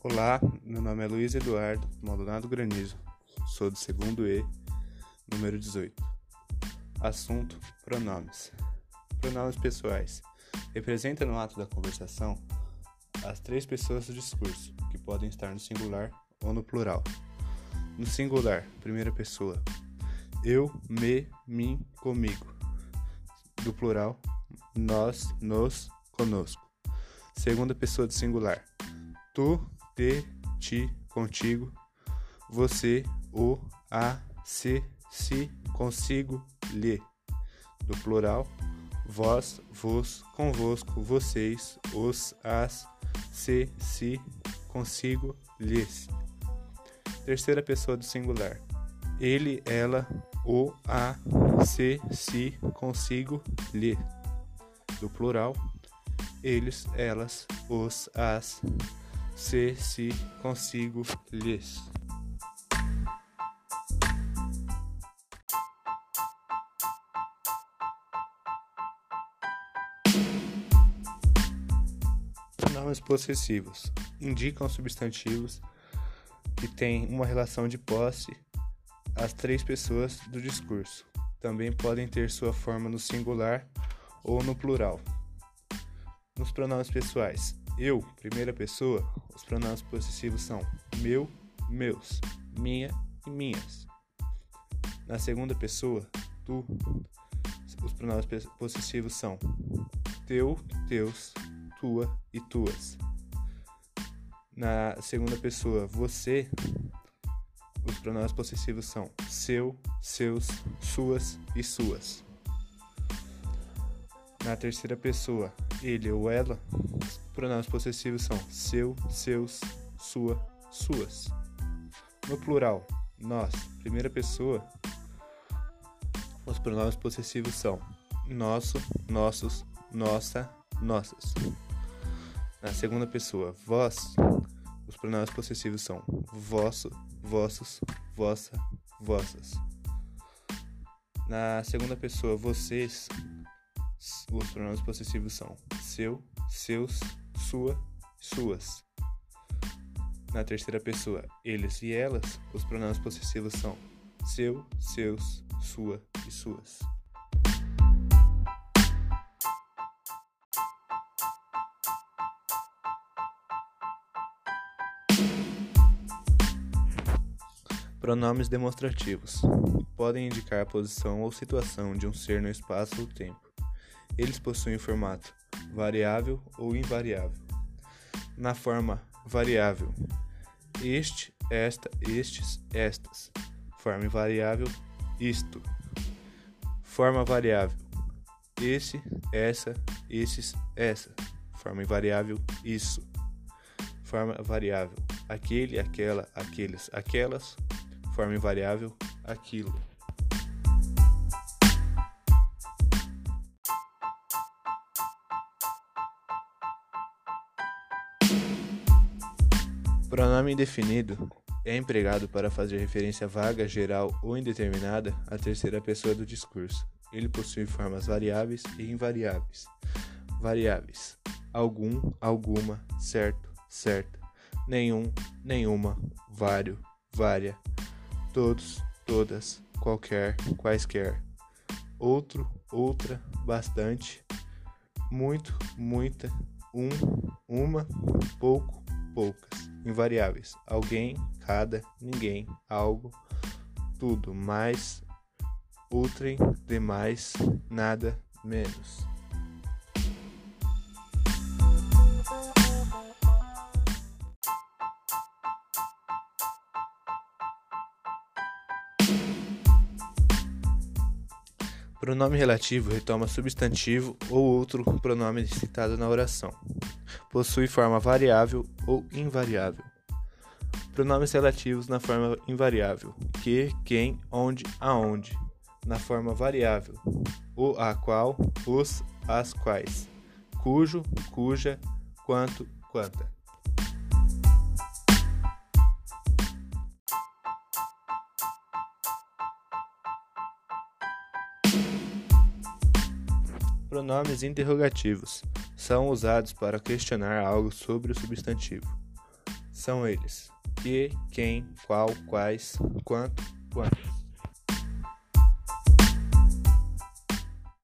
Olá, meu nome é Luiz Eduardo Maldonado Granizo, sou do segundo E, número 18. Assunto: pronomes. Pronomes pessoais. Representa no ato da conversação as três pessoas do discurso, que podem estar no singular ou no plural. No singular, primeira pessoa. Eu, me, mim, comigo. Do plural, nós, nos, conosco. Segunda pessoa do singular. Tu, te, ti, contigo. Você, o, a, se, si, consigo, lhe. Do plural, vós, vos, convosco, vocês, os, as, se, si, consigo, lhes. Terceira pessoa do singular. Ele, ela, o, a, se, si, consigo, lhe. Do plural, eles, elas, os, as, se, si, consigo, lhes. Pronomes possessivos indicam substantivos que têm uma relação de posse às três pessoas do discurso. Também podem ter sua forma no singular ou no plural. Nos pronomes pessoais, eu, primeira pessoa, os pronomes possessivos são meu, meus, minha e minhas. Na segunda pessoa, tu, os pronomes possessivos são teu, teus, tua e tuas. Na segunda pessoa, você, os pronomes possessivos são seu, seus, suas e suas. Na terceira pessoa, ele ou ela, pronomes possessivos são seu, seus, sua, suas. No plural, nós, primeira pessoa, os pronomes possessivos são nosso, nossos, nossa, nossas. Na segunda pessoa, vós, os pronomes possessivos são vosso, vossos, vossa, vossas. Na segunda pessoa, vocês, os pronomes possessivos são seu, seus, sua, suas. Na terceira pessoa, eles e elas, os pronomes possessivos são seu, seus, sua e suas. Pronomes demonstrativos podem indicar a posição ou situação de um ser no espaço ou tempo. Eles possuem formato variável ou invariável. Na forma variável, este, esta, estes, estas. Forma invariável, isto. Forma variável, esse, essa, esses, essa. Forma invariável, isso. Forma variável, aquele, aquela, aqueles, aquelas forma invariável aquilo. Pronome indefinido é empregado para fazer referência vaga, geral ou indeterminada à terceira pessoa do discurso. Ele possui formas variáveis e invariáveis. Variáveis: algum, alguma, certo, certa, nenhum, nenhuma, vário, vária, todos, todas, qualquer, quaisquer, outro, outra, bastante, muito, muita, um, uma, pouco, poucas, invariáveis, alguém, cada, ninguém, algo, tudo, mais, outrem, demais, nada, menos. Pronome relativo retoma substantivo ou outro pronome citado na oração. Possui forma variável ou invariável. Pronomes relativos na forma invariável: que, quem, onde, aonde. Na forma variável: o, a qual, os, as quais. Cujo, cuja, quanto, quanta. Pronomes interrogativos são usados para questionar algo sobre o substantivo. são eles: que, quem, qual, quais, quanto, quantas.